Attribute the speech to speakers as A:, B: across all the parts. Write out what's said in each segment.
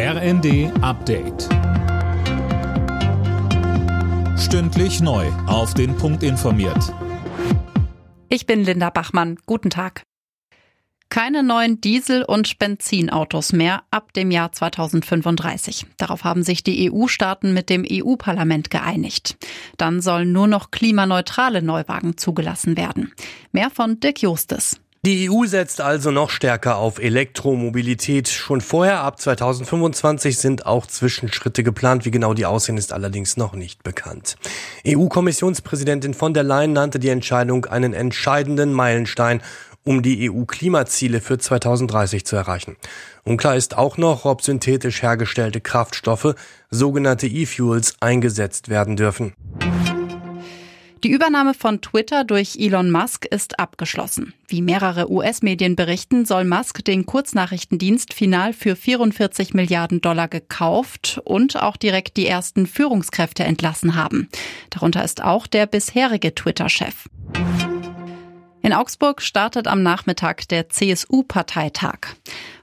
A: RND Update. Stündlich neu. Auf den Punkt informiert.
B: Ich bin Linda Bachmann. Guten Tag. Keine neuen Diesel- und Benzinautos mehr ab dem Jahr 2035. Darauf haben sich die EU-Staaten mit dem EU-Parlament geeinigt. Dann sollen nur noch klimaneutrale Neuwagen zugelassen werden. Mehr von Dirk Justes.
C: Die EU setzt also noch stärker auf Elektromobilität. Schon vorher, ab 2025, sind auch Zwischenschritte geplant. Wie genau die aussehen, ist allerdings noch nicht bekannt. EU-Kommissionspräsidentin von der Leyen nannte die Entscheidung einen entscheidenden Meilenstein um die EU-Klimaziele für 2030 zu erreichen. Unklar ist auch noch, ob synthetisch hergestellte Kraftstoffe, sogenannte E-Fuels, eingesetzt werden dürfen.
B: Die Übernahme von Twitter durch Elon Musk ist abgeschlossen. Wie mehrere US-Medien berichten, soll Musk den Kurznachrichtendienst final für 44 Milliarden Dollar gekauft und auch direkt die ersten Führungskräfte entlassen haben. Darunter ist auch der bisherige Twitter-Chef. In Augsburg startet am Nachmittag der CSU-Parteitag.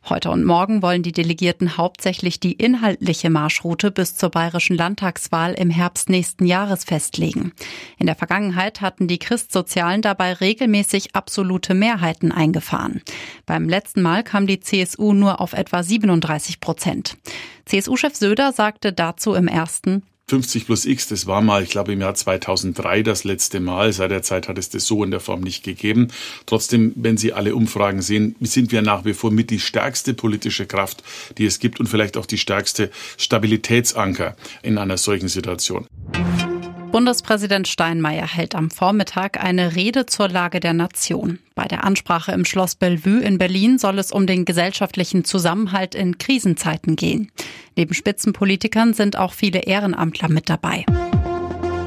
B: Heute und morgen wollen die Delegierten hauptsächlich die inhaltliche Marschroute bis zur bayerischen Landtagswahl im Herbst nächsten Jahres festlegen. In der Vergangenheit hatten die Christsozialen dabei regelmäßig absolute Mehrheiten eingefahren. Beim letzten Mal kam die CSU nur auf etwa 37 Prozent. CSU-Chef Söder sagte dazu im ersten,
D: 50 plus X, das war mal, ich glaube, im Jahr 2003 das letzte Mal. Seit der Zeit hat es das so in der Form nicht gegeben. Trotzdem, wenn Sie alle Umfragen sehen, sind wir nach wie vor mit die stärkste politische Kraft, die es gibt und vielleicht auch die stärkste Stabilitätsanker in einer solchen Situation.
B: Bundespräsident Steinmeier hält am Vormittag eine Rede zur Lage der Nation. Bei der Ansprache im Schloss Bellevue in Berlin soll es um den gesellschaftlichen Zusammenhalt in Krisenzeiten gehen. Neben Spitzenpolitikern sind auch viele Ehrenamtler mit dabei.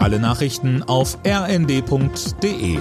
A: Alle Nachrichten auf rnd.de